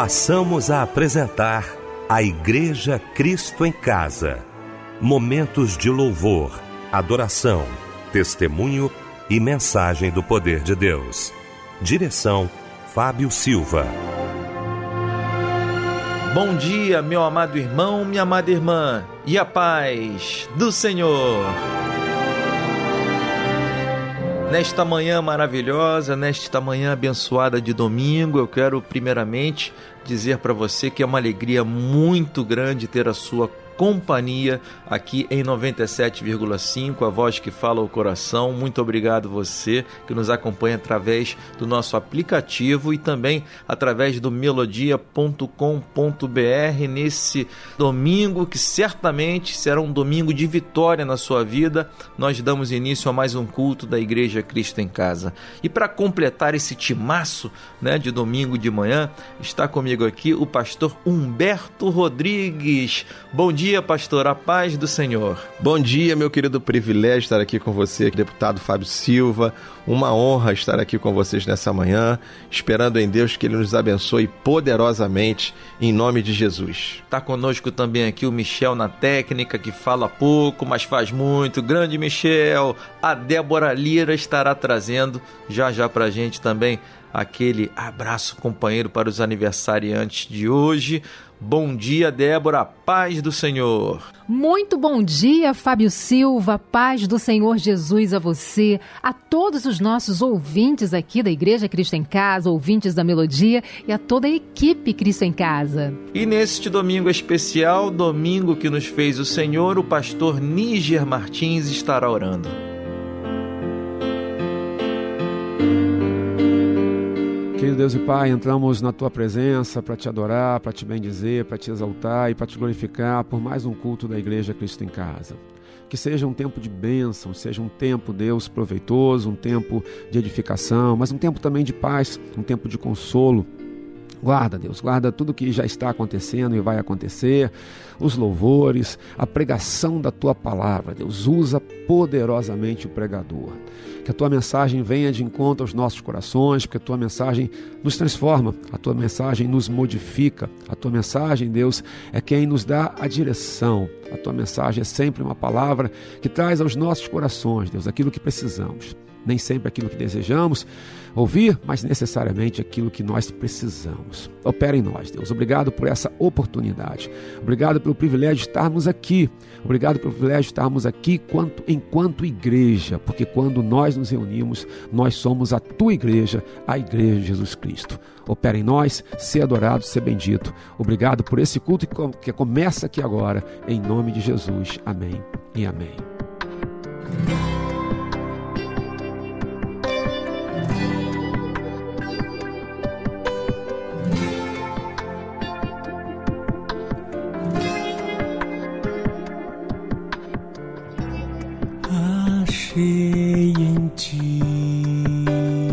passamos a apresentar a Igreja Cristo em Casa. Momentos de louvor, adoração, testemunho e mensagem do poder de Deus. Direção Fábio Silva. Bom dia, meu amado irmão, minha amada irmã, e a paz do Senhor. Nesta manhã maravilhosa, nesta manhã abençoada de domingo, eu quero primeiramente dizer para você que é uma alegria muito grande ter a sua companhia aqui em 97,5, a voz que fala o coração. Muito obrigado você que nos acompanha através do nosso aplicativo e também através do melodia.com.br nesse domingo que certamente será um domingo de vitória na sua vida. Nós damos início a mais um culto da Igreja Cristo em Casa. E para completar esse timaço, né, de domingo de manhã, está comigo aqui o pastor Humberto Rodrigues. Bom dia dia, pastor. A paz do Senhor. Bom dia, meu querido privilégio estar aqui com você, deputado Fábio Silva. Uma honra estar aqui com vocês nessa manhã, esperando em Deus que Ele nos abençoe poderosamente, em nome de Jesus. Está conosco também aqui o Michel na técnica, que fala pouco, mas faz muito. Grande Michel. A Débora Lira estará trazendo já já para a gente também aquele abraço companheiro para os aniversariantes de hoje. Bom dia, Débora, paz do Senhor. Muito bom dia, Fábio Silva, paz do Senhor Jesus a você, a todos os nossos ouvintes aqui da Igreja Cristo em Casa, ouvintes da Melodia e a toda a equipe Cristo em Casa. E neste domingo especial, domingo que nos fez o Senhor, o pastor Níger Martins estará orando. Querido Deus e Pai, entramos na tua presença para te adorar, para te bendizer, para te exaltar e para te glorificar por mais um culto da Igreja Cristo em Casa. Que seja um tempo de bênção, seja um tempo, Deus, proveitoso, um tempo de edificação, mas um tempo também de paz, um tempo de consolo. Guarda, Deus, guarda tudo que já está acontecendo e vai acontecer, os louvores, a pregação da tua palavra. Deus, usa poderosamente o pregador que a tua mensagem venha de encontro aos nossos corações, porque a tua mensagem nos transforma, a tua mensagem nos modifica, a tua mensagem, Deus, é quem nos dá a direção. A tua mensagem é sempre uma palavra que traz aos nossos corações, Deus, aquilo que precisamos nem sempre aquilo que desejamos ouvir, mas necessariamente aquilo que nós precisamos. Opera em nós, Deus. Obrigado por essa oportunidade. Obrigado pelo privilégio de estarmos aqui. Obrigado pelo privilégio de estarmos aqui enquanto, enquanto igreja, porque quando nós nos reunimos, nós somos a tua igreja, a igreja de Jesus Cristo. Opera em nós, ser adorado, ser bendito. Obrigado por esse culto que começa aqui agora, em nome de Jesus. Amém e amém. Grande amor.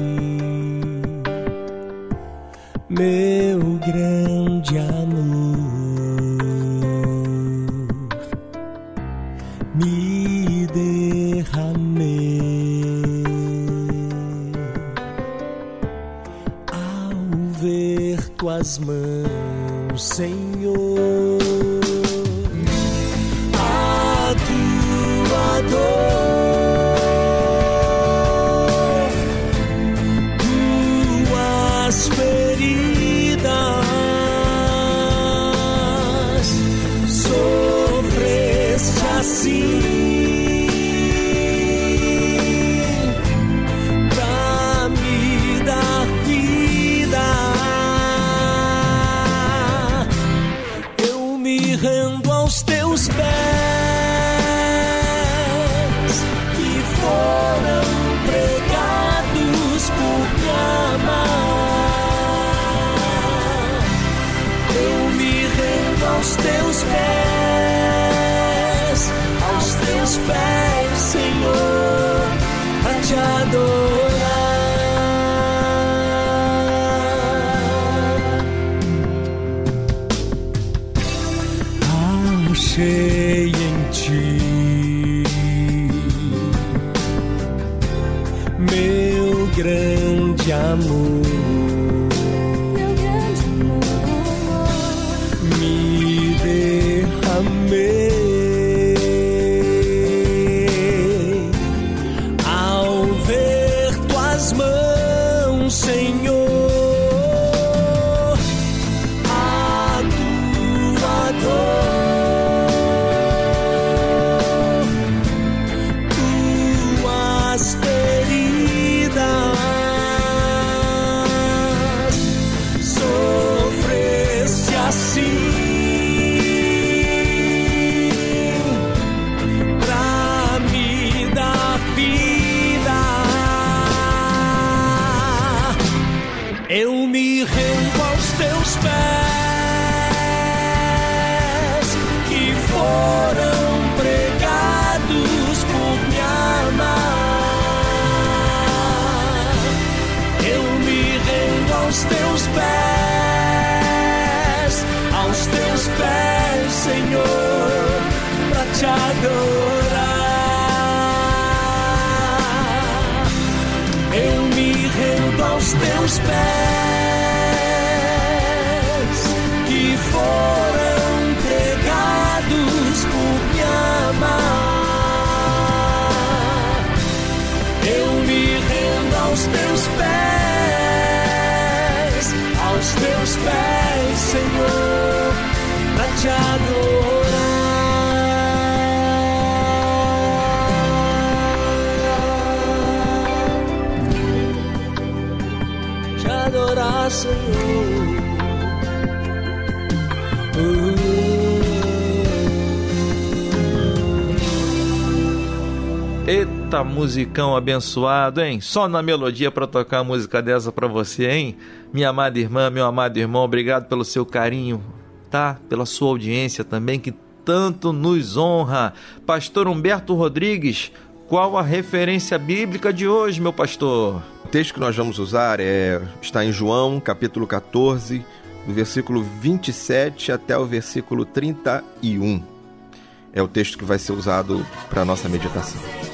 Meu grande niño musicão abençoado, hein? Só na melodia para tocar a música dessa para você, hein? Minha amada irmã, meu amado irmão, obrigado pelo seu carinho, tá? Pela sua audiência também, que tanto nos honra. Pastor Humberto Rodrigues, qual a referência bíblica de hoje, meu pastor? O texto que nós vamos usar é, está em João, capítulo 14, do versículo 27 até o versículo 31. É o texto que vai ser usado para a nossa meditação.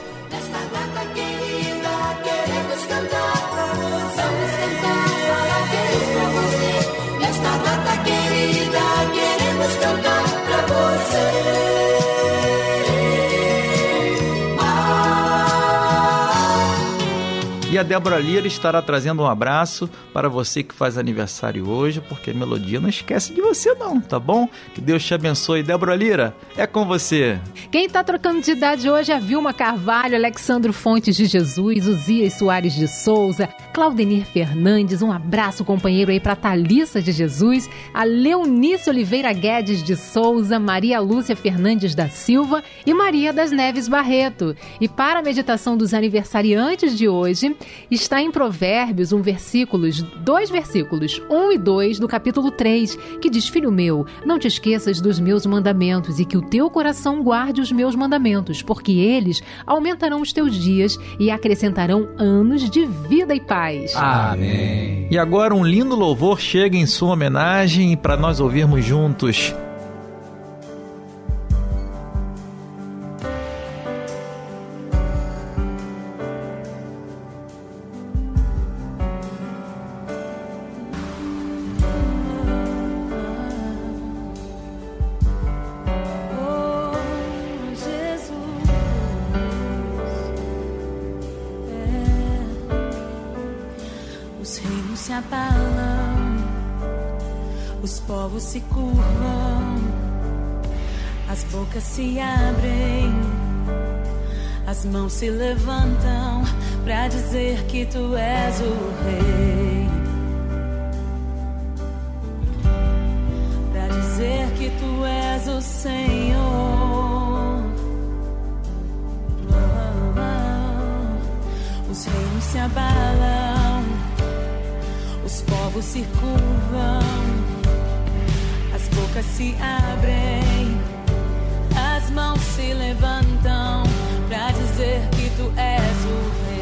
A Débora Lira estará trazendo um abraço para você que faz aniversário hoje, porque a melodia não esquece de você não, tá bom? Que Deus te abençoe. Débora Lira, é com você. Quem está trocando de idade hoje é Vilma Carvalho, Alexandro Fontes de Jesus, Uzias Soares de Souza, Claudenir Fernandes, um abraço companheiro aí para Thalissa de Jesus, a Leonice Oliveira Guedes de Souza, Maria Lúcia Fernandes da Silva e Maria das Neves Barreto. E para a meditação dos aniversariantes de hoje, está em Provérbios um versículos, dois versículos, 1 e 2 do capítulo 3, que diz: Filho meu, não te esqueças dos meus mandamentos e que o teu coração guarde os meus mandamentos, porque eles aumentarão os teus dias e acrescentarão anos de vida e paz. Amém. E agora um lindo louvor chega em sua homenagem para nós ouvirmos juntos. Se curvam, as bocas se abrem, as mãos se levantam para dizer que tu és o rei. Para dizer que tu és o Senhor. Oh, oh, oh. Os reinos se abalam, os povos se curvam bocas se abrem, as mãos se levantam para dizer que tu és o rei.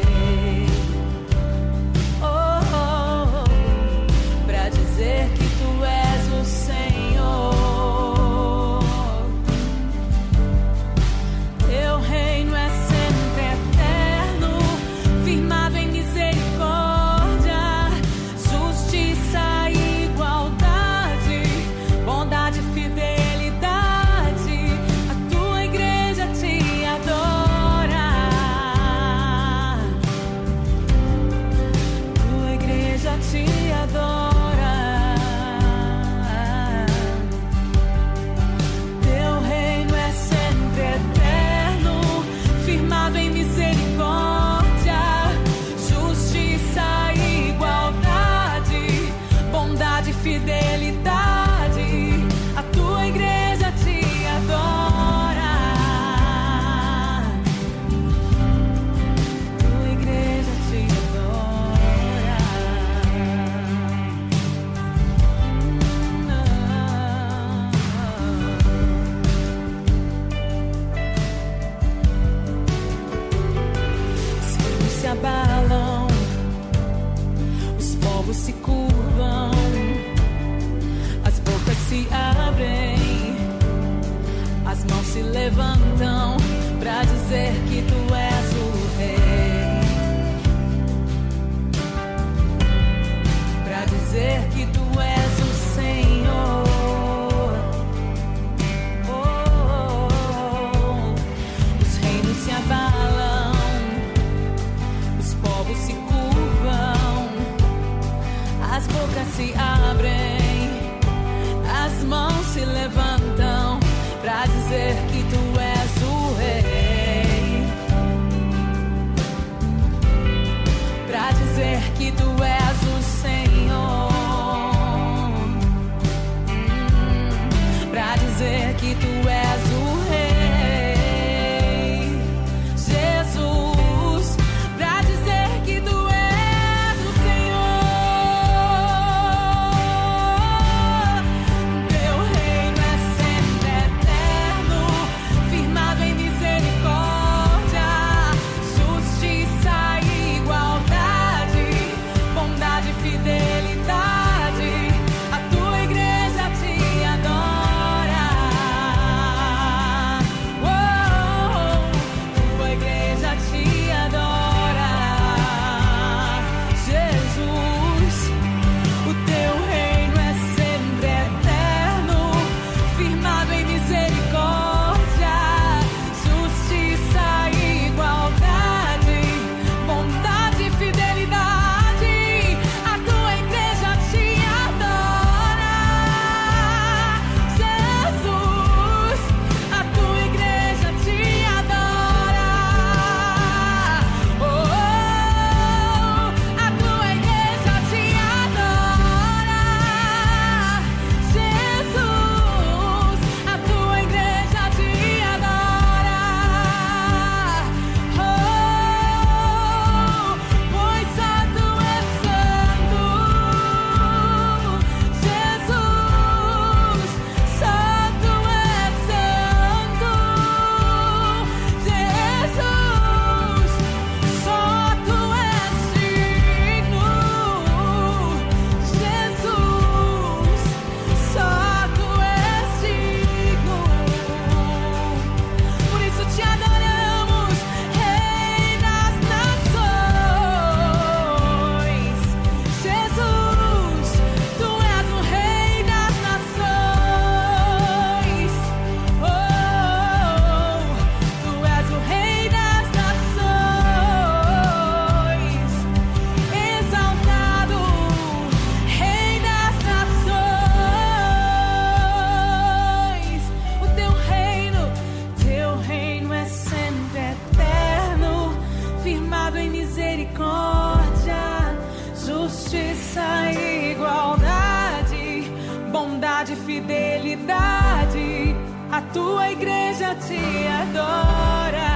te adora.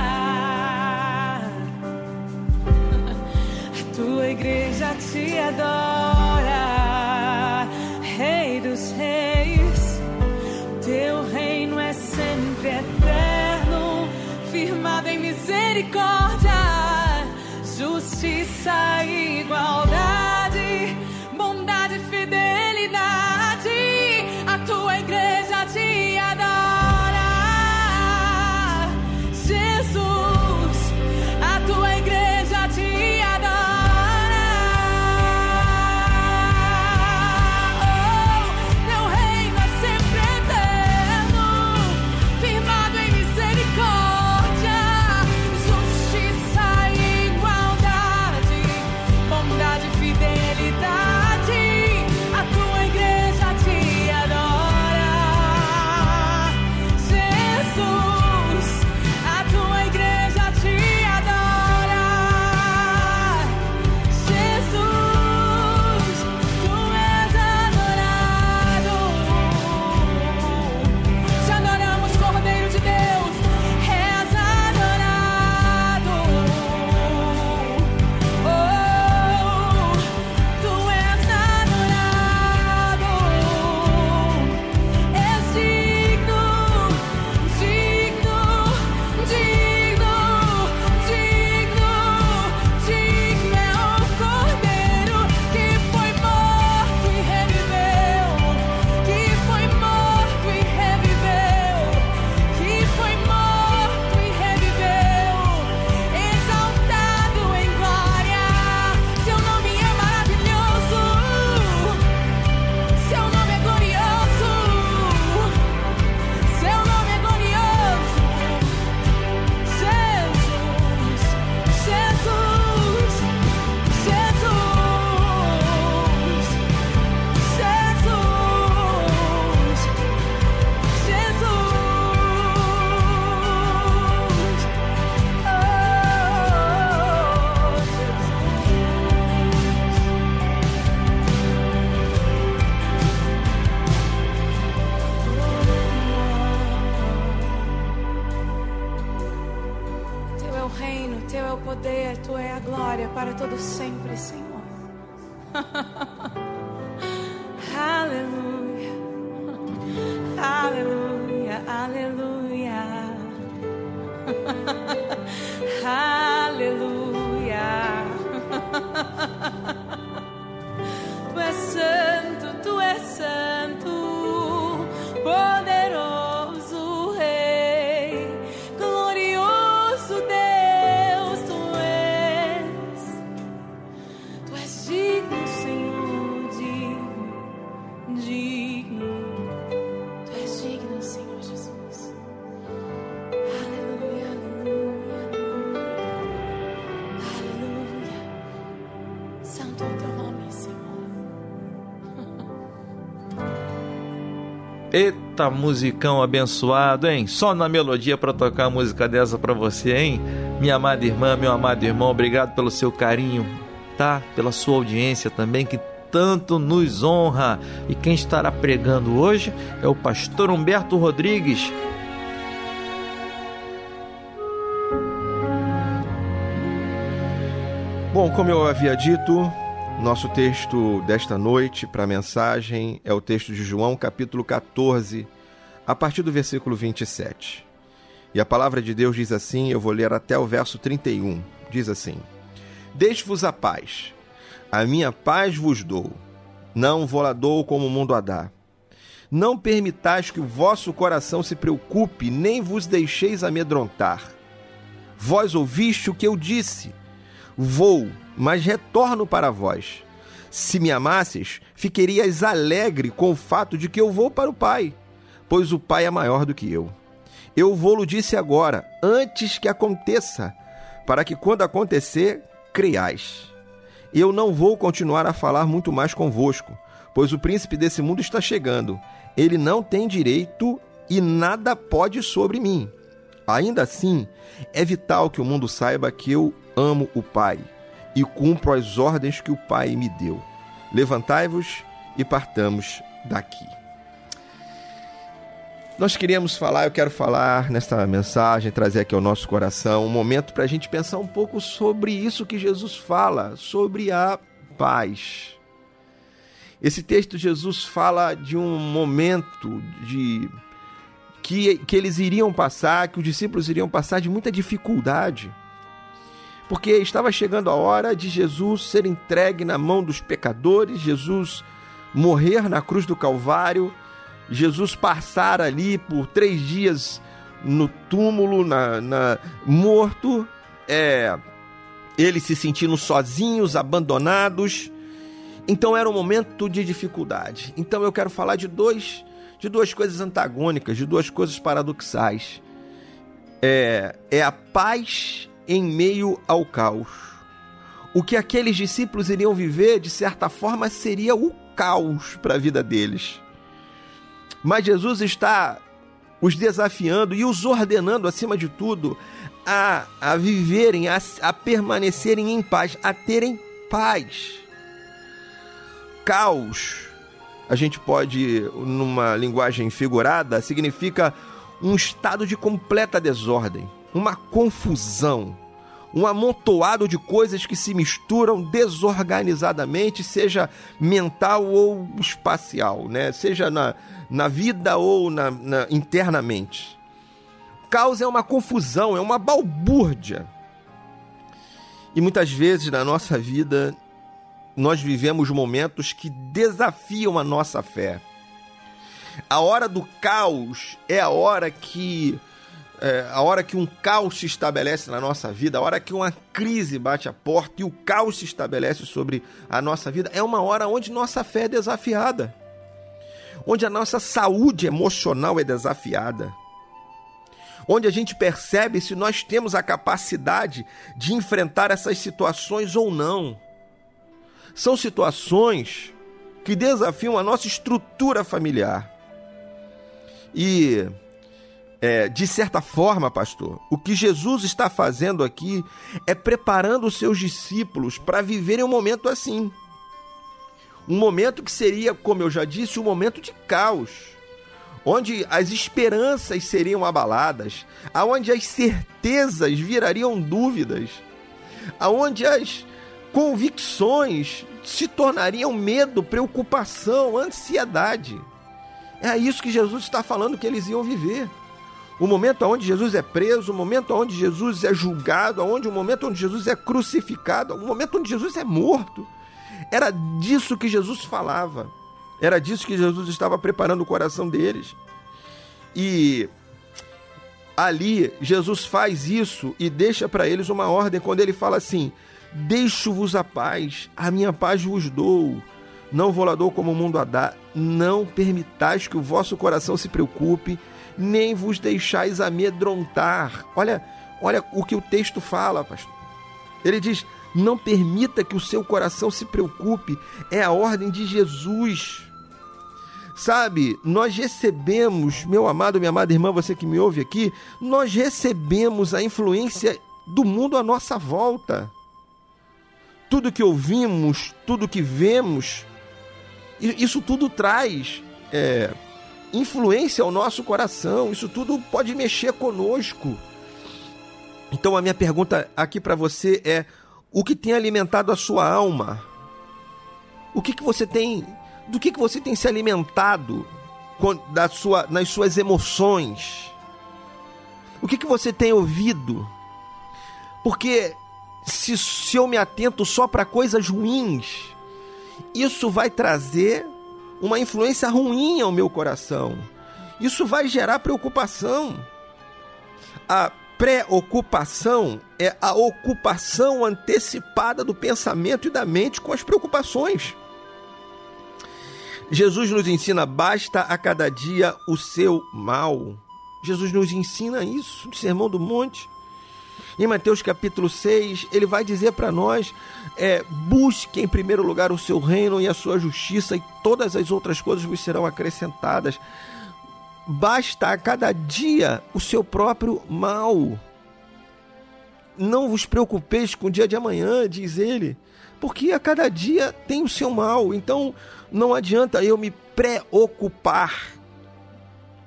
A tua igreja te adora, Rei dos Reis. Teu reino é sempre eterno, firmado em misericórdia, justiça e Eita, musicão abençoado, hein? Só na melodia para tocar a música dessa para você, hein? Minha amada irmã, meu amado irmão, obrigado pelo seu carinho, tá? Pela sua audiência também, que tanto nos honra. E quem estará pregando hoje é o pastor Humberto Rodrigues. Bom, como eu havia dito, nosso texto desta noite para a mensagem é o texto de João, capítulo 14, a partir do versículo 27. E a palavra de Deus diz assim: eu vou ler até o verso 31. Diz assim: Deixe-vos a paz, a minha paz vos dou, não vou lá dou como o mundo a dá. Não permitais que o vosso coração se preocupe, nem vos deixeis amedrontar. Vós ouviste o que eu disse. Vou, mas retorno para vós. Se me amasses, ficarias alegre com o fato de que eu vou para o Pai, pois o Pai é maior do que eu. Eu vou-lo disse agora, antes que aconteça, para que quando acontecer, creiais. Eu não vou continuar a falar muito mais convosco, pois o príncipe desse mundo está chegando. Ele não tem direito e nada pode sobre mim. Ainda assim, é vital que o mundo saiba que eu amo o Pai e cumpro as ordens que o Pai me deu. Levantai-vos e partamos daqui. Nós queríamos falar, eu quero falar nesta mensagem, trazer aqui ao nosso coração um momento para a gente pensar um pouco sobre isso que Jesus fala, sobre a paz. Esse texto, Jesus fala de um momento de que, que eles iriam passar, que os discípulos iriam passar de muita dificuldade. Porque estava chegando a hora de Jesus ser entregue na mão dos pecadores, Jesus morrer na cruz do Calvário, Jesus passar ali por três dias no túmulo, na, na morto, é, eles se sentindo sozinhos, abandonados. Então era um momento de dificuldade. Então eu quero falar de dois, de duas coisas antagônicas, de duas coisas paradoxais. É, é a paz em meio ao caos. O que aqueles discípulos iriam viver, de certa forma, seria o caos para a vida deles. Mas Jesus está os desafiando e os ordenando, acima de tudo, a, a viverem, a, a permanecerem em paz, a terem paz. Caos, a gente pode, numa linguagem figurada, significa um estado de completa desordem, uma confusão, um amontoado de coisas que se misturam desorganizadamente, seja mental ou espacial, né? seja na, na vida ou na, na, internamente. Caos é uma confusão, é uma balbúrdia. E muitas vezes na nossa vida nós vivemos momentos que desafiam a nossa fé. A hora do caos é a hora que é, a hora que um caos se estabelece na nossa vida, a hora que uma crise bate a porta e o caos se estabelece sobre a nossa vida, é uma hora onde nossa fé é desafiada, onde a nossa saúde emocional é desafiada, onde a gente percebe se nós temos a capacidade de enfrentar essas situações ou não. São situações que desafiam a nossa estrutura familiar. E é, de certa forma, pastor, o que Jesus está fazendo aqui é preparando os seus discípulos para viverem um momento assim. Um momento que seria, como eu já disse, um momento de caos, onde as esperanças seriam abaladas, aonde as certezas virariam dúvidas, aonde as convicções se tornariam medo, preocupação, ansiedade. É isso que Jesus está falando que eles iam viver. O momento onde Jesus é preso, o momento onde Jesus é julgado, onde o momento onde Jesus é crucificado, o momento onde Jesus é morto. Era disso que Jesus falava. Era disso que Jesus estava preparando o coração deles. E ali Jesus faz isso e deixa para eles uma ordem quando ele fala assim: Deixo-vos a paz, a minha paz vos dou. Não vou lá dou como o mundo a dá. Não permitais que o vosso coração se preocupe, nem vos deixais amedrontar. Olha, olha o que o texto fala, pastor. Ele diz: não permita que o seu coração se preocupe. É a ordem de Jesus. Sabe, nós recebemos, meu amado, minha amada irmã, você que me ouve aqui, nós recebemos a influência do mundo à nossa volta. Tudo que ouvimos, tudo que vemos, isso tudo traz é, influência ao nosso coração, isso tudo pode mexer conosco. Então a minha pergunta aqui para você é: o que tem alimentado a sua alma? O que, que você tem do que, que você tem se alimentado da sua, nas suas emoções? O que, que você tem ouvido? Porque se, se eu me atento só para coisas ruins, isso vai trazer uma influência ruim ao meu coração. Isso vai gerar preocupação. A preocupação é a ocupação antecipada do pensamento e da mente com as preocupações. Jesus nos ensina: basta a cada dia o seu mal. Jesus nos ensina isso no Sermão do Monte. Em Mateus capítulo 6, ele vai dizer para nós: é, busque em primeiro lugar o seu reino e a sua justiça, e todas as outras coisas vos serão acrescentadas. Basta a cada dia o seu próprio mal. Não vos preocupeis com o dia de amanhã, diz ele, porque a cada dia tem o seu mal. Então, não adianta eu me preocupar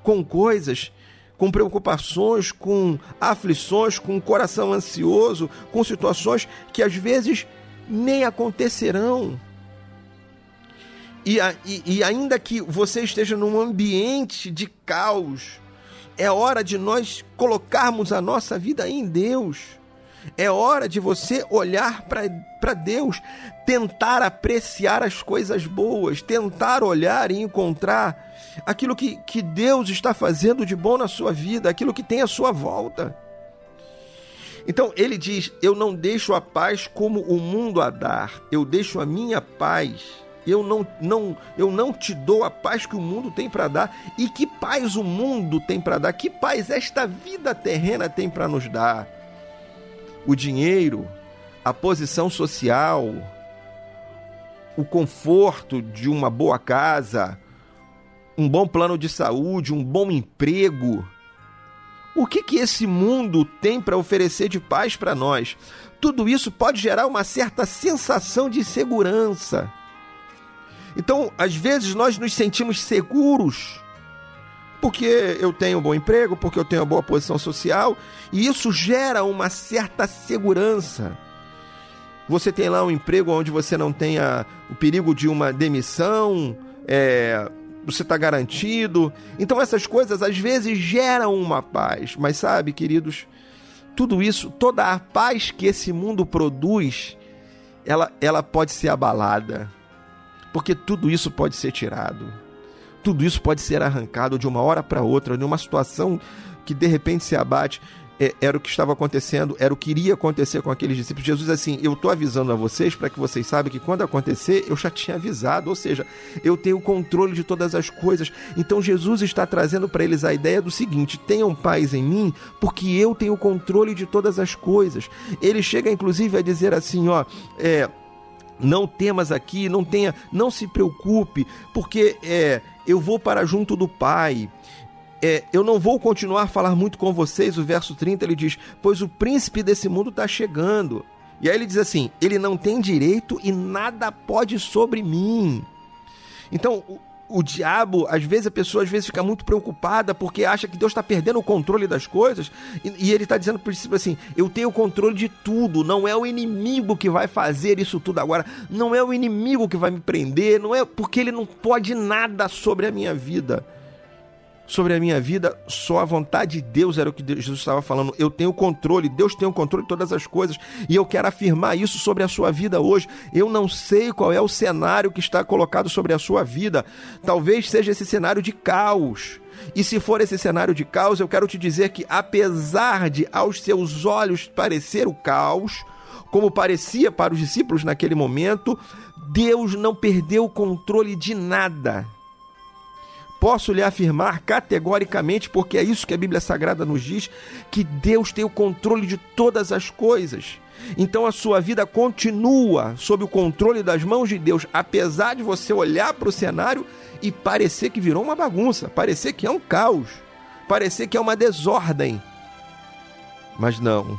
com coisas, com preocupações, com aflições, com um coração ansioso, com situações que às vezes nem acontecerão. E, e, e ainda que você esteja num ambiente de caos, é hora de nós colocarmos a nossa vida em Deus é hora de você olhar para Deus, tentar apreciar as coisas boas, tentar olhar e encontrar aquilo que, que Deus está fazendo de bom na sua vida, aquilo que tem à sua volta. Então ele diz: Eu não deixo a paz como o mundo a dar, eu deixo a minha paz. Eu não, não, eu não te dou a paz que o mundo tem para dar. E que paz o mundo tem para dar? Que paz esta vida terrena tem para nos dar? O dinheiro, a posição social, o conforto de uma boa casa, um bom plano de saúde, um bom emprego. O que que esse mundo tem para oferecer de paz para nós? Tudo isso pode gerar uma certa sensação de segurança. Então, às vezes nós nos sentimos seguros porque eu tenho um bom emprego, porque eu tenho uma boa posição social, e isso gera uma certa segurança. Você tem lá um emprego onde você não tenha o perigo de uma demissão, é, você está garantido. Então essas coisas às vezes geram uma paz, mas sabe, queridos, tudo isso, toda a paz que esse mundo produz, ela, ela pode ser abalada, porque tudo isso pode ser tirado tudo isso pode ser arrancado de uma hora para outra, numa situação que de repente se abate. É, era o que estava acontecendo, era o que iria acontecer com aqueles discípulos. Jesus, assim, eu estou avisando a vocês para que vocês saibam que quando acontecer, eu já tinha avisado, ou seja, eu tenho o controle de todas as coisas. Então Jesus está trazendo para eles a ideia do seguinte: tenham paz em mim, porque eu tenho o controle de todas as coisas. Ele chega, inclusive, a dizer assim: ó, é não temas aqui, não tenha, não se preocupe, porque é, eu vou para junto do Pai. É, eu não vou continuar a falar muito com vocês. O verso 30 ele diz: Pois o príncipe desse mundo está chegando. E aí ele diz assim: Ele não tem direito e nada pode sobre mim. Então, o diabo, às vezes a pessoa às vezes fica muito preocupada porque acha que Deus está perdendo o controle das coisas e, e ele está dizendo por princípio assim: eu tenho o controle de tudo, não é o inimigo que vai fazer isso tudo agora, não é o inimigo que vai me prender, não é porque ele não pode nada sobre a minha vida sobre a minha vida, só a vontade de Deus era o que Jesus estava falando. Eu tenho controle, Deus tem o controle de todas as coisas, e eu quero afirmar isso sobre a sua vida hoje. Eu não sei qual é o cenário que está colocado sobre a sua vida. Talvez seja esse cenário de caos. E se for esse cenário de caos, eu quero te dizer que apesar de aos seus olhos parecer o caos, como parecia para os discípulos naquele momento, Deus não perdeu o controle de nada posso lhe afirmar categoricamente, porque é isso que a Bíblia Sagrada nos diz, que Deus tem o controle de todas as coisas. Então a sua vida continua sob o controle das mãos de Deus, apesar de você olhar para o cenário e parecer que virou uma bagunça, parecer que é um caos, parecer que é uma desordem. Mas não,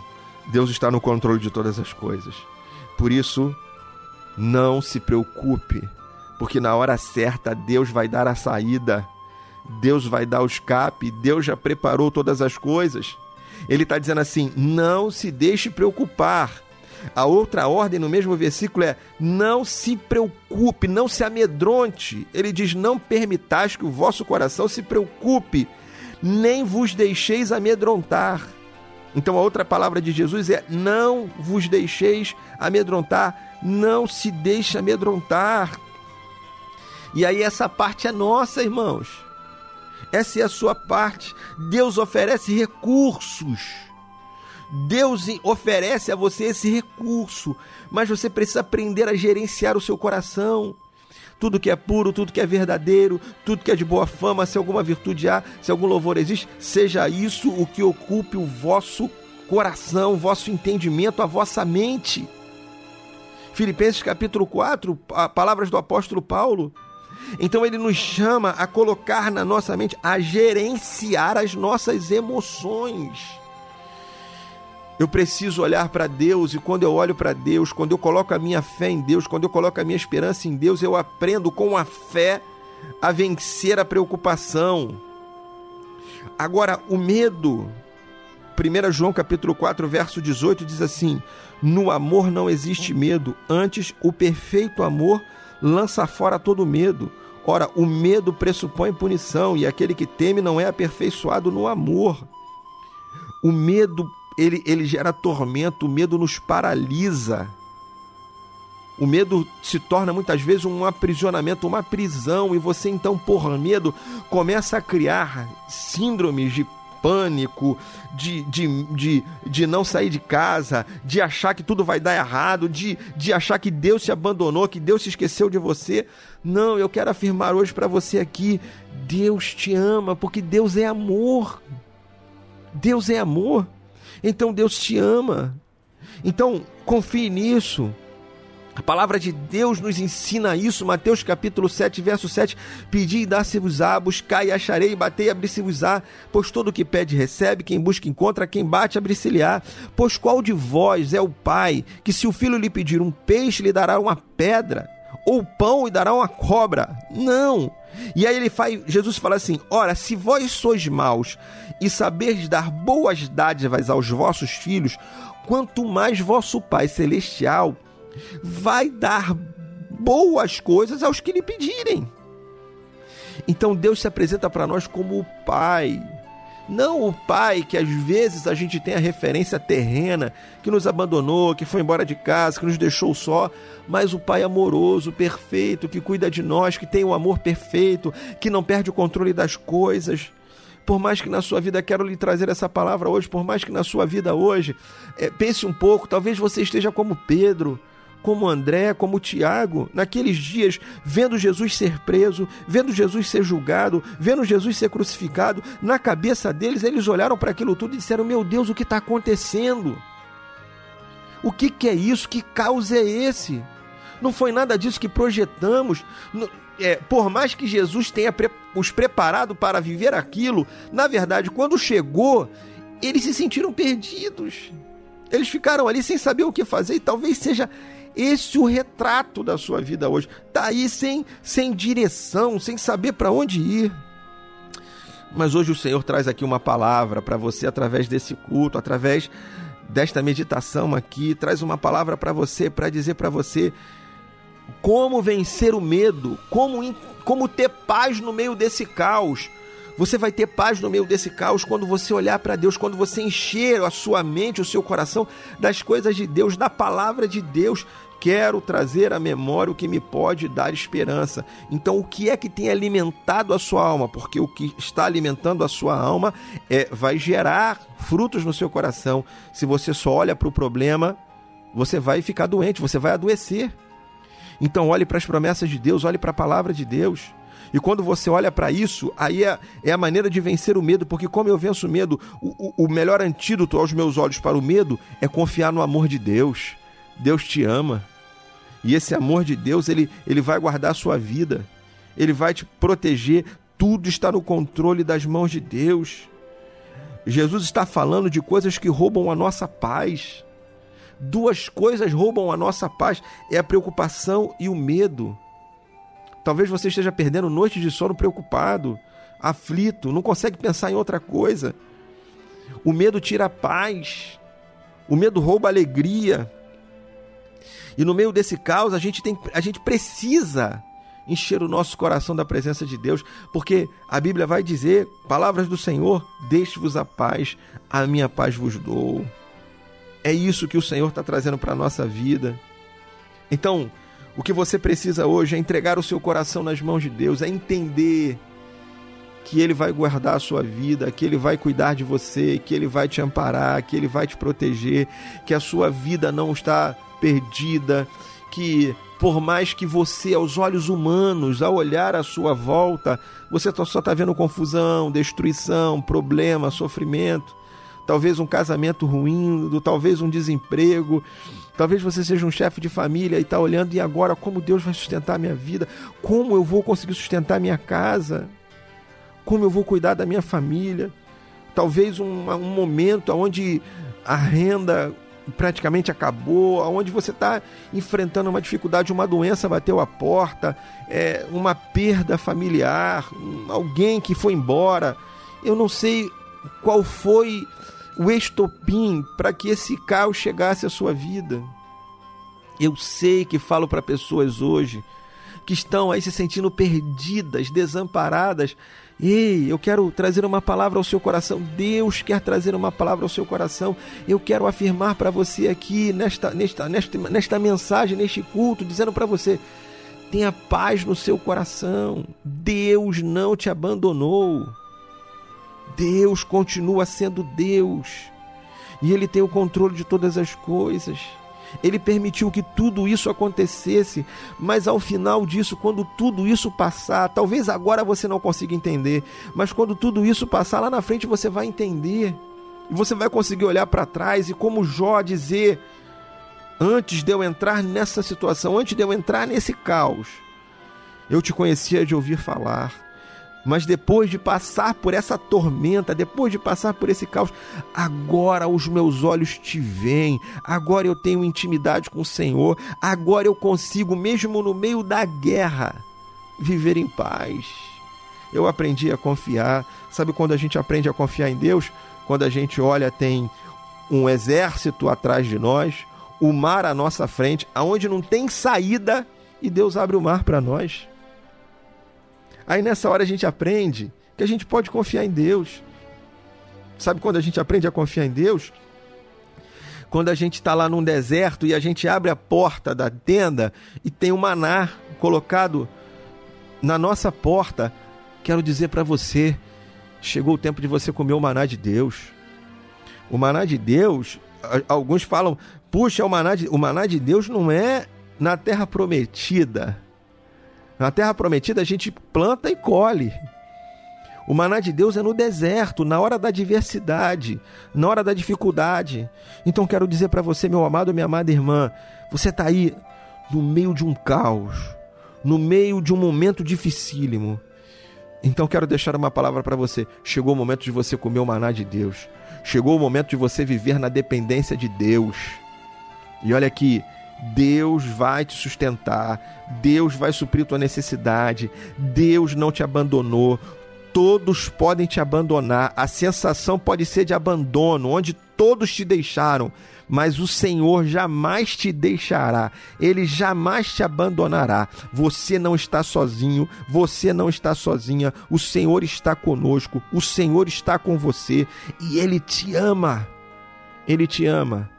Deus está no controle de todas as coisas. Por isso, não se preocupe porque na hora certa Deus vai dar a saída, Deus vai dar o escape, Deus já preparou todas as coisas. Ele está dizendo assim: não se deixe preocupar. A outra ordem no mesmo versículo é: não se preocupe, não se amedronte. Ele diz: não permitais que o vosso coração se preocupe, nem vos deixeis amedrontar. Então a outra palavra de Jesus é: não vos deixeis amedrontar, não se deixe amedrontar. E aí essa parte é nossa, irmãos. Essa é a sua parte. Deus oferece recursos. Deus oferece a você esse recurso, mas você precisa aprender a gerenciar o seu coração. Tudo que é puro, tudo que é verdadeiro, tudo que é de boa fama, se alguma virtude há, se algum louvor existe, seja isso o que ocupe o vosso coração, o vosso entendimento, a vossa mente. Filipenses capítulo 4, palavras do apóstolo Paulo. Então ele nos chama a colocar na nossa mente, a gerenciar as nossas emoções. Eu preciso olhar para Deus e quando eu olho para Deus, quando eu coloco a minha fé em Deus, quando eu coloco a minha esperança em Deus, eu aprendo com a fé a vencer a preocupação. Agora, o medo, 1 João capítulo 4, verso 18 diz assim: "No amor não existe medo, antes o perfeito amor lança fora todo medo. Ora, o medo pressupõe punição e aquele que teme não é aperfeiçoado no amor. O medo, ele, ele gera tormento, o medo nos paralisa. O medo se torna muitas vezes um aprisionamento, uma prisão, e você então, por medo, começa a criar síndromes de pânico, de, de, de, de não sair de casa, de achar que tudo vai dar errado, de, de achar que Deus se abandonou, que Deus se esqueceu de você. Não, eu quero afirmar hoje para você aqui: Deus te ama, porque Deus é amor. Deus é amor. Então Deus te ama. Então confie nisso. A palavra de Deus nos ensina isso, Mateus capítulo 7, verso 7. Pedi e dá-se-vos-á, buscai e acharei, batei e abri-se-vos-á. Pois todo o que pede recebe, quem busca encontra, quem bate abri-se-lhe-á. Pois qual de vós é o pai, que se o filho lhe pedir um peixe, lhe dará uma pedra? Ou pão e dará uma cobra? Não! E aí ele faz, Jesus fala assim: Ora, se vós sois maus e saberes dar boas dádivas aos vossos filhos, quanto mais vosso Pai Celestial vai dar boas coisas aos que lhe pedirem. Então Deus se apresenta para nós como o Pai. Não o pai que às vezes a gente tem a referência terrena, que nos abandonou, que foi embora de casa, que nos deixou só, mas o pai amoroso, perfeito, que cuida de nós, que tem o um amor perfeito, que não perde o controle das coisas. Por mais que na sua vida, quero lhe trazer essa palavra hoje, por mais que na sua vida hoje, é, pense um pouco, talvez você esteja como Pedro, como André, como Tiago, naqueles dias, vendo Jesus ser preso, vendo Jesus ser julgado, vendo Jesus ser crucificado, na cabeça deles, eles olharam para aquilo tudo e disseram: Meu Deus, o que está acontecendo? O que, que é isso? Que caos é esse? Não foi nada disso que projetamos. É, por mais que Jesus tenha pre os preparado para viver aquilo, na verdade, quando chegou, eles se sentiram perdidos. Eles ficaram ali sem saber o que fazer e talvez seja esse o retrato da sua vida hoje. Tá aí sem sem direção, sem saber para onde ir. Mas hoje o Senhor traz aqui uma palavra para você através desse culto, através desta meditação aqui, traz uma palavra para você, para dizer para você como vencer o medo, como, como ter paz no meio desse caos. Você vai ter paz no meio desse caos quando você olhar para Deus, quando você encher a sua mente, o seu coração das coisas de Deus, da palavra de Deus. Quero trazer à memória o que me pode dar esperança. Então, o que é que tem alimentado a sua alma? Porque o que está alimentando a sua alma é, vai gerar frutos no seu coração. Se você só olha para o problema, você vai ficar doente, você vai adoecer. Então, olhe para as promessas de Deus, olhe para a palavra de Deus. E quando você olha para isso, aí é, é, a maneira de vencer o medo, porque como eu venço o medo, o, o, melhor antídoto aos meus olhos para o medo é confiar no amor de Deus. Deus te ama. E esse amor de Deus, ele, ele vai guardar a sua vida. Ele vai te proteger. Tudo está no controle das mãos de Deus. Jesus está falando de coisas que roubam a nossa paz. Duas coisas roubam a nossa paz: é a preocupação e o medo. Talvez você esteja perdendo noites de sono preocupado, aflito, não consegue pensar em outra coisa. O medo tira a paz. O medo rouba a alegria. E no meio desse caos, a gente, tem, a gente precisa encher o nosso coração da presença de Deus, porque a Bíblia vai dizer, palavras do Senhor, deixe-vos a paz, a minha paz vos dou. É isso que o Senhor está trazendo para a nossa vida. Então, o que você precisa hoje é entregar o seu coração nas mãos de Deus, é entender que Ele vai guardar a sua vida, que Ele vai cuidar de você, que Ele vai te amparar, que Ele vai te proteger, que a sua vida não está perdida, que por mais que você, aos olhos humanos, ao olhar à sua volta, você só está vendo confusão, destruição, problema, sofrimento, talvez um casamento ruim, talvez um desemprego, talvez você seja um chefe de família e está olhando e agora como Deus vai sustentar minha vida, como eu vou conseguir sustentar minha casa, como eu vou cuidar da minha família, talvez um, um momento onde a renda praticamente acabou, aonde você está enfrentando uma dificuldade, uma doença bateu a porta, é, uma perda familiar, alguém que foi embora. Eu não sei qual foi o estopim para que esse caos chegasse à sua vida. Eu sei que falo para pessoas hoje que estão aí se sentindo perdidas, desamparadas, Ei, eu quero trazer uma palavra ao seu coração. Deus quer trazer uma palavra ao seu coração. Eu quero afirmar para você aqui, nesta, nesta, nesta, nesta mensagem, neste culto, dizendo para você: tenha paz no seu coração. Deus não te abandonou. Deus continua sendo Deus. E Ele tem o controle de todas as coisas. Ele permitiu que tudo isso acontecesse, mas ao final disso, quando tudo isso passar, talvez agora você não consiga entender, mas quando tudo isso passar lá na frente você vai entender. E você vai conseguir olhar para trás e como Jó dizer, antes de eu entrar nessa situação, antes de eu entrar nesse caos, eu te conhecia de ouvir falar mas depois de passar por essa tormenta, depois de passar por esse caos, agora os meus olhos te veem, agora eu tenho intimidade com o Senhor, agora eu consigo, mesmo no meio da guerra, viver em paz. Eu aprendi a confiar. Sabe quando a gente aprende a confiar em Deus? Quando a gente olha, tem um exército atrás de nós, o mar à nossa frente, aonde não tem saída, e Deus abre o mar para nós. Aí nessa hora a gente aprende que a gente pode confiar em Deus. Sabe quando a gente aprende a confiar em Deus? Quando a gente está lá num deserto e a gente abre a porta da tenda e tem um maná colocado na nossa porta, quero dizer para você, chegou o tempo de você comer o maná de Deus. O maná de Deus, alguns falam, puxa, o maná de, o maná de Deus não é na terra prometida. Na terra prometida a gente planta e colhe. O maná de Deus é no deserto, na hora da adversidade, na hora da dificuldade. Então quero dizer para você, meu amado, minha amada irmã, você está aí no meio de um caos, no meio de um momento dificílimo. Então quero deixar uma palavra para você. Chegou o momento de você comer o maná de Deus. Chegou o momento de você viver na dependência de Deus. E olha aqui, Deus vai te sustentar, Deus vai suprir tua necessidade, Deus não te abandonou. Todos podem te abandonar, a sensação pode ser de abandono, onde todos te deixaram, mas o Senhor jamais te deixará, ele jamais te abandonará. Você não está sozinho, você não está sozinha, o Senhor está conosco, o Senhor está com você e ele te ama. Ele te ama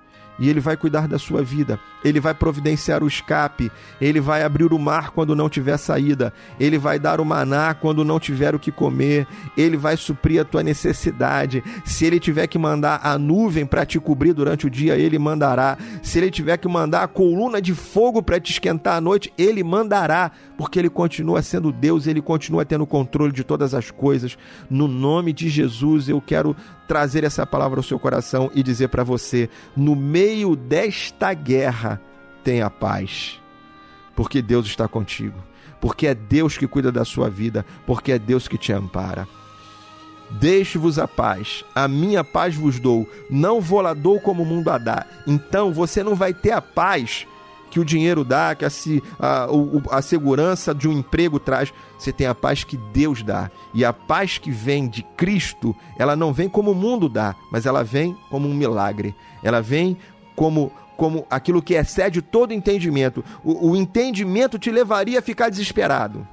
e ele vai cuidar da sua vida. Ele vai providenciar o escape, ele vai abrir o mar quando não tiver saída, ele vai dar o maná quando não tiver o que comer, ele vai suprir a tua necessidade. Se ele tiver que mandar a nuvem para te cobrir durante o dia, ele mandará. Se ele tiver que mandar a coluna de fogo para te esquentar à noite, ele mandará, porque ele continua sendo Deus, ele continua tendo controle de todas as coisas. No nome de Jesus, eu quero trazer essa palavra ao seu coração e dizer para você: no meio desta guerra, tenha paz, porque Deus está contigo, porque é Deus que cuida da sua vida, porque é Deus que te ampara. Deixe-vos a paz, a minha paz vos dou, não vou lá dou como o mundo a dá. Então você não vai ter a paz que o dinheiro dá, que a, a, a segurança de um emprego traz. Você tem a paz que Deus dá. E a paz que vem de Cristo, ela não vem como o mundo dá, mas ela vem como um milagre. Ela vem como como aquilo que excede todo entendimento. O, o entendimento te levaria a ficar desesperado.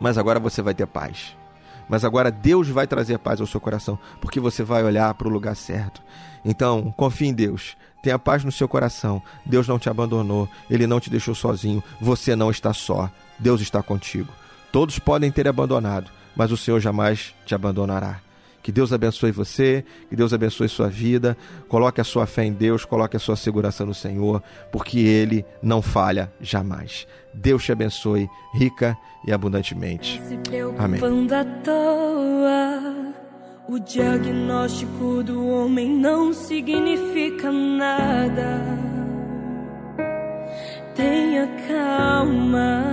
Mas agora você vai ter paz. Mas agora Deus vai trazer paz ao seu coração, porque você vai olhar para o lugar certo. Então, confie em Deus. Tenha paz no seu coração. Deus não te abandonou, ele não te deixou sozinho. Você não está só. Deus está contigo. Todos podem ter abandonado, mas o Senhor jamais te abandonará. Que Deus abençoe você, que Deus abençoe sua vida. Coloque a sua fé em Deus, coloque a sua segurança no Senhor, porque Ele não falha jamais. Deus te abençoe rica e abundantemente. Amém. O diagnóstico do homem não significa nada. Tenha calma.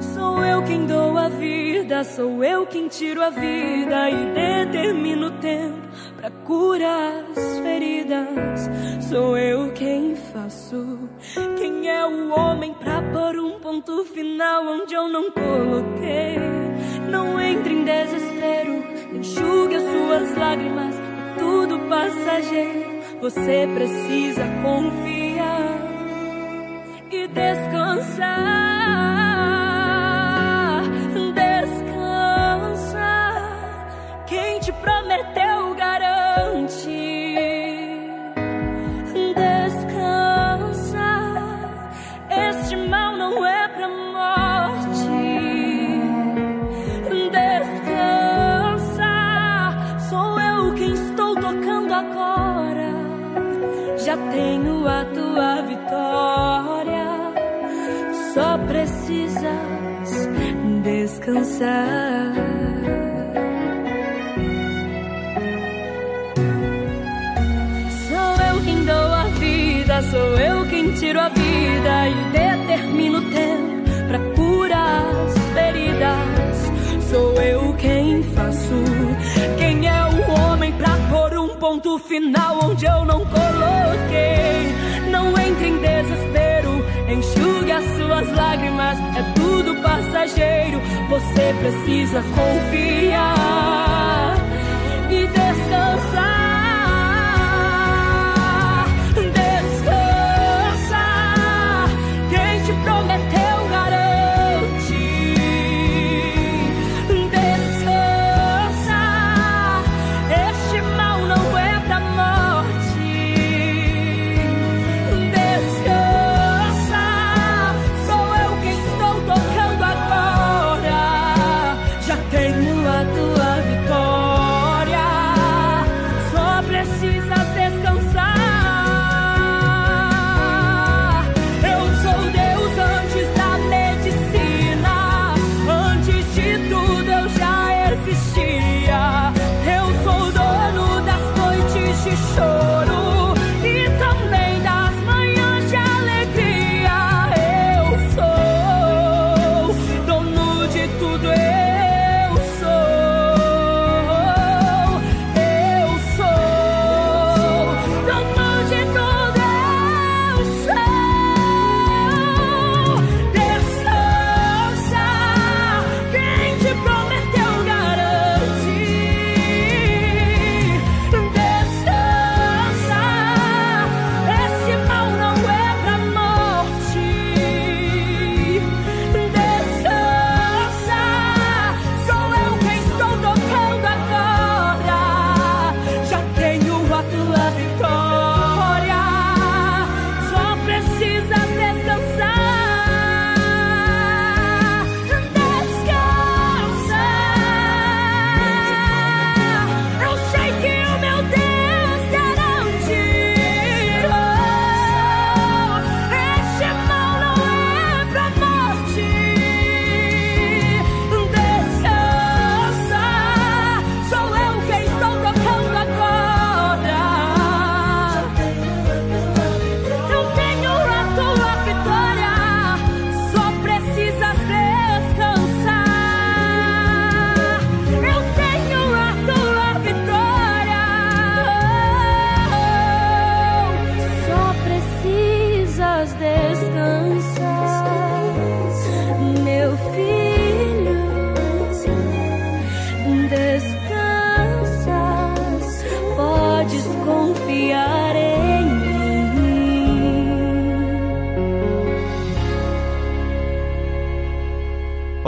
Sou eu quem dou a vida, sou eu quem tiro a vida e determino o tempo para curar as feridas. Sou eu quem faço. É o homem para pôr um ponto final onde eu não coloquei? Não entre em desespero, enxugue as suas lágrimas, é tudo passageiro. Você precisa confiar e descansar. Descansa. Quem te prometeu descansar. Sou eu quem dou a vida, sou eu quem tiro a vida e determino o tempo para curar as feridas. Sou eu quem faço. Quem é o homem pra pôr um ponto final onde eu não coloquei. Não entre em desespero, enxugue as suas lágrimas, é passageiro. Você precisa confiar e descansar.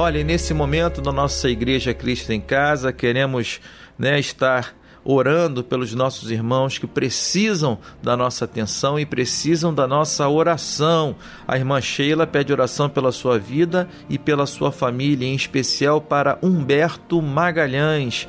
Olha, nesse momento da nossa Igreja Cristo em Casa, queremos né, estar orando pelos nossos irmãos que precisam da nossa atenção e precisam da nossa oração. A irmã Sheila pede oração pela sua vida e pela sua família, em especial para Humberto Magalhães.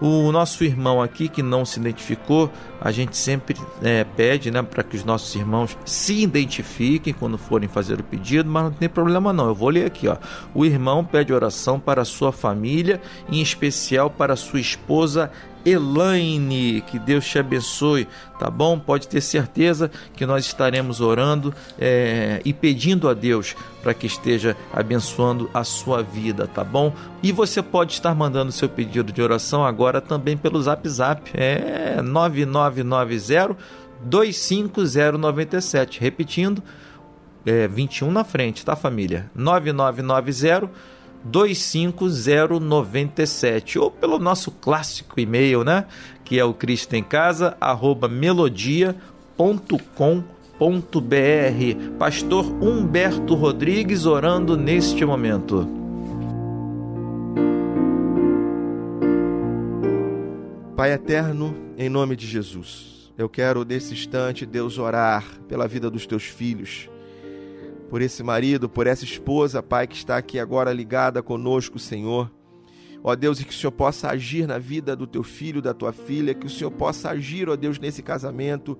O nosso irmão aqui que não se identificou, a gente sempre é, pede né, para que os nossos irmãos se identifiquem quando forem fazer o pedido, mas não tem problema não. Eu vou ler aqui, ó. O irmão pede oração para sua família, em especial para sua esposa Elaine, que Deus te abençoe, tá bom? Pode ter certeza que nós estaremos orando é, e pedindo a Deus para que esteja abençoando a sua vida, tá bom? E você pode estar mandando seu pedido de oração agora também pelo Zap Zap, é 9990 25097, repetindo, é 21 na frente, tá família? 9990 25097 ou pelo nosso clássico e-mail, né? Que é o cristencasa@melodia.com.br. Pastor Humberto Rodrigues orando neste momento. Pai eterno, em nome de Jesus, eu quero nesse instante, Deus, orar pela vida dos teus filhos por esse marido, por essa esposa, Pai, que está aqui agora ligada conosco, Senhor. Ó Deus, e que o Senhor possa agir na vida do teu filho, da tua filha, que o Senhor possa agir, ó Deus, nesse casamento,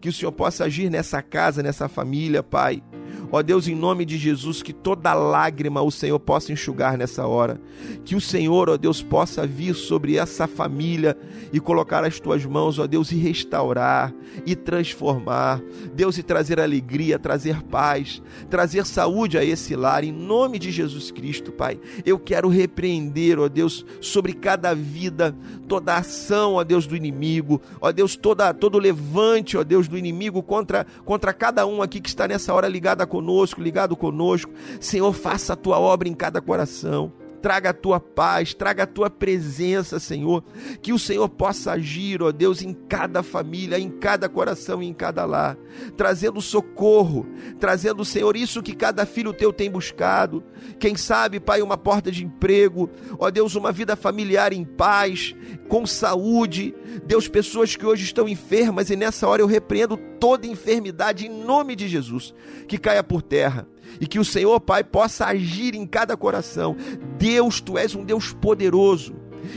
que o Senhor possa agir nessa casa, nessa família, Pai. Ó Deus, em nome de Jesus, que toda lágrima o Senhor possa enxugar nessa hora. Que o Senhor, ó Deus, possa vir sobre essa família e colocar as tuas mãos, ó Deus, e restaurar e transformar. Deus, e trazer alegria, trazer paz, trazer saúde a esse lar, em nome de Jesus Cristo, Pai. Eu quero repreender, ó Deus, sobre cada vida, toda ação, ó Deus, do inimigo, ó Deus, toda, todo levante, ó Deus, do inimigo contra, contra cada um aqui que está nessa hora ligado a conosco, ligado conosco. Senhor, faça a tua obra em cada coração traga a tua paz, traga a tua presença, Senhor. Que o Senhor possa agir, ó Deus, em cada família, em cada coração e em cada lar, trazendo socorro, trazendo, Senhor, isso que cada filho teu tem buscado. Quem sabe, Pai, uma porta de emprego, ó Deus, uma vida familiar em paz, com saúde. Deus, pessoas que hoje estão enfermas e nessa hora eu repreendo toda enfermidade em nome de Jesus, que caia por terra e que o Senhor, Pai, possa agir em cada coração. Deus, tu és um Deus poderoso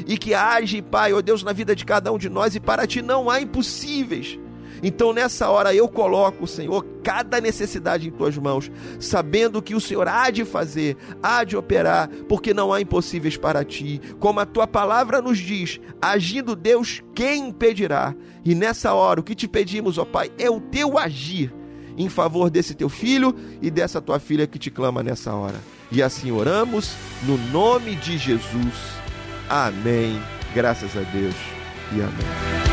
e que age, Pai, ó oh Deus, na vida de cada um de nós e para ti não há impossíveis. Então nessa hora eu coloco, Senhor, cada necessidade em tuas mãos, sabendo que o Senhor há de fazer, há de operar, porque não há impossíveis para ti. Como a tua palavra nos diz, agindo Deus, quem impedirá? E nessa hora o que te pedimos, ó Pai, é o teu agir em favor desse teu filho e dessa tua filha que te clama nessa hora. E assim oramos no nome de Jesus. Amém. Graças a Deus e amém.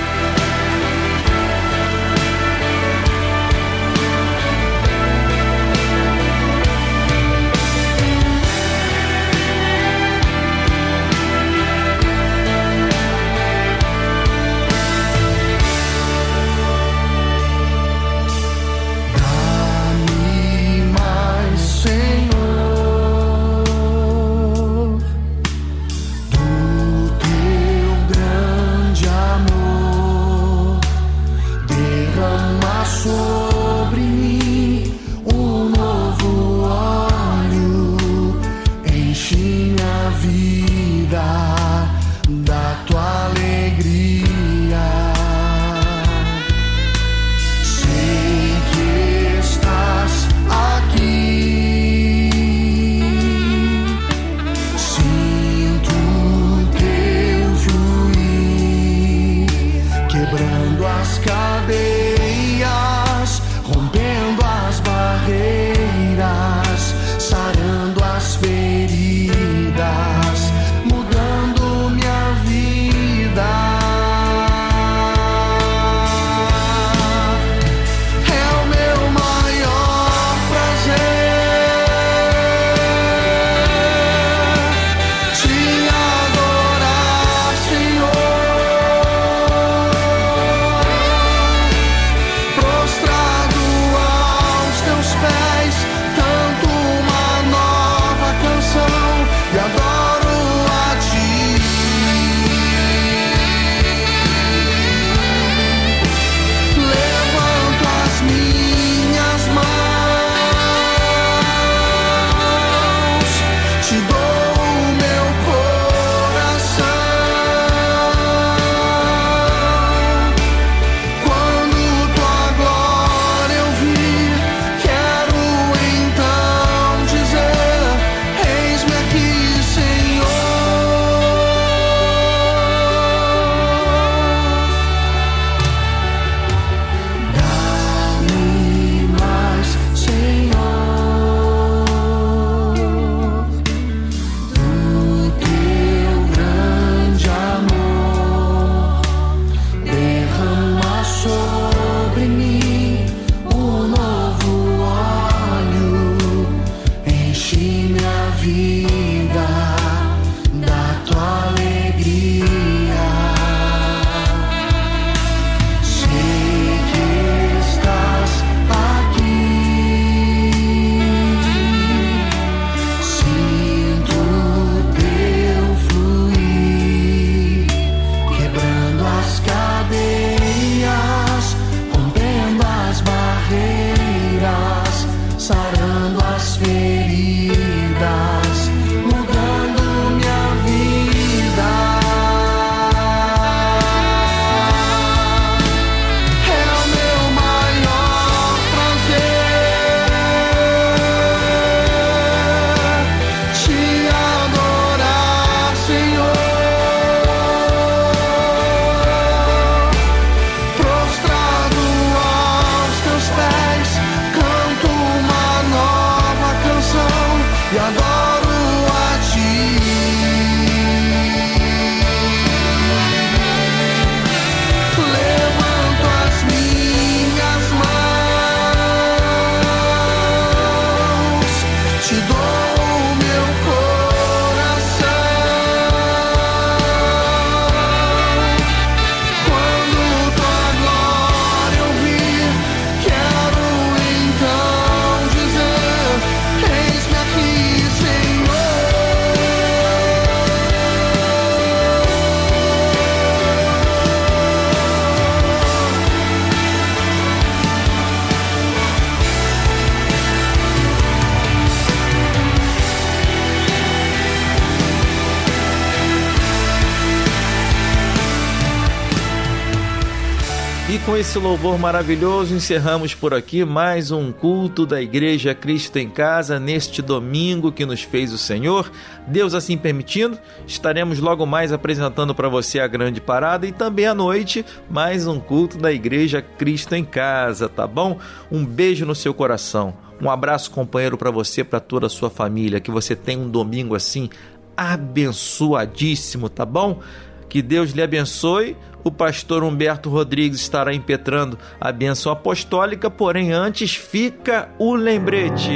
Esse louvor maravilhoso, encerramos por aqui mais um culto da Igreja Cristo em Casa neste domingo que nos fez o Senhor. Deus assim permitindo, estaremos logo mais apresentando para você a grande parada e também à noite mais um culto da Igreja Cristo em Casa, tá bom? Um beijo no seu coração. Um abraço, companheiro, para você, para toda a sua família. Que você tenha um domingo assim abençoadíssimo, tá bom? Que Deus lhe abençoe. O pastor Humberto Rodrigues estará impetrando a bênção apostólica, porém antes fica o lembrete.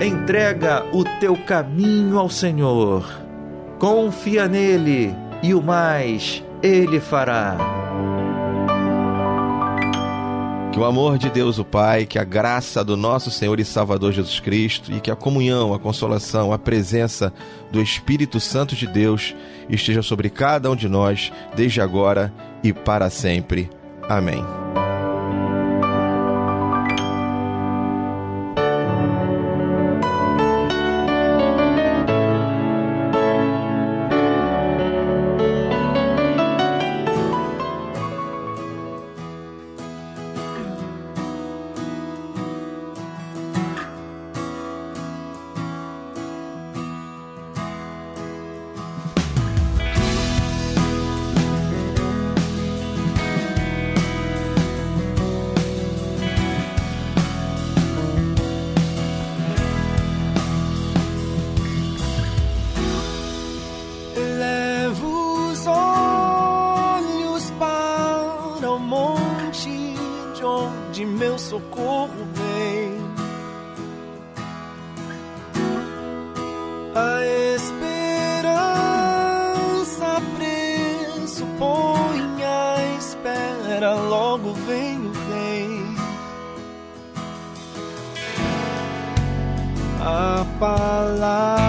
Entrega o teu caminho ao Senhor. Confia nele e o mais ele fará. Que o amor de Deus, o Pai, que a graça do nosso Senhor e Salvador Jesus Cristo e que a comunhão, a consolação, a presença do Espírito Santo de Deus esteja sobre cada um de nós, desde agora e para sempre. Amém. Meia-noite